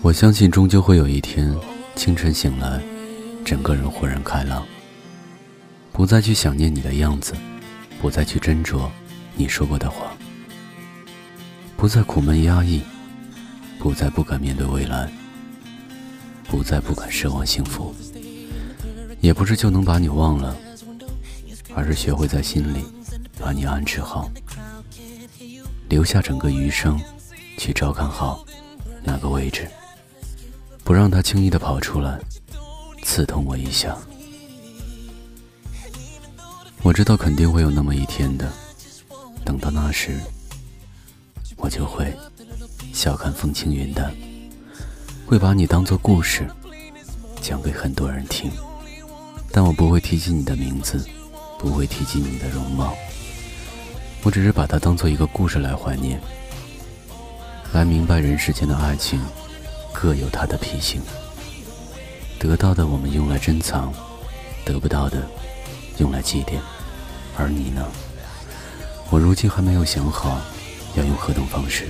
我相信，终究会有一天，清晨醒来，整个人豁然开朗，不再去想念你的样子，不再去斟酌你说过的话，不再苦闷压抑，不再不敢面对未来，不再不敢奢望幸福，也不是就能把你忘了，而是学会在心里把你安置好，留下整个余生，去照看好那个位置。不让他轻易的跑出来，刺痛我一下。我知道肯定会有那么一天的，等到那时，我就会笑看风轻云淡，会把你当做故事讲给很多人听。但我不会提起你的名字，不会提及你的容貌，我只是把它当做一个故事来怀念，来明白人世间的爱情。各有它的脾性，得到的我们用来珍藏，得不到的用来祭奠。而你呢？我如今还没有想好要用何种方式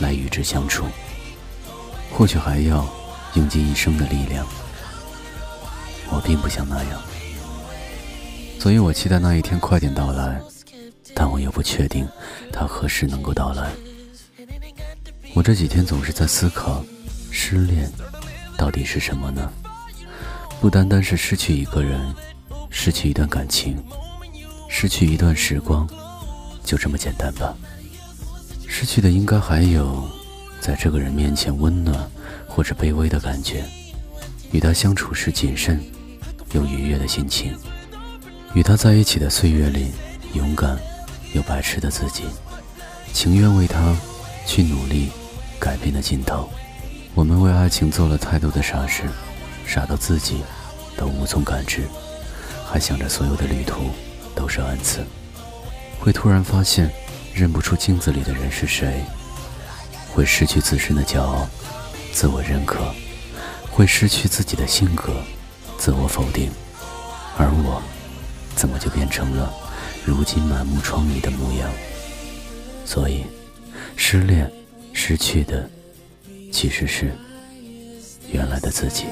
来与之相处，或许还要用尽一生的力量。我并不想那样，所以我期待那一天快点到来，但我又不确定它何时能够到来。我这几天总是在思考。失恋到底是什么呢？不单单是失去一个人，失去一段感情，失去一段时光，就这么简单吧。失去的应该还有，在这个人面前温暖或者卑微的感觉，与他相处时谨慎又愉悦的心情，与他在一起的岁月里勇敢又白痴的自己，情愿为他去努力改变的尽头。我们为爱情做了太多的傻事，傻到自己都无从感知，还想着所有的旅途都是恩赐。会突然发现认不出镜子里的人是谁，会失去自身的骄傲、自我认可，会失去自己的性格、自我否定。而我，怎么就变成了如今满目疮痍的模样？所以，失恋，失去的。其实是原来的自己。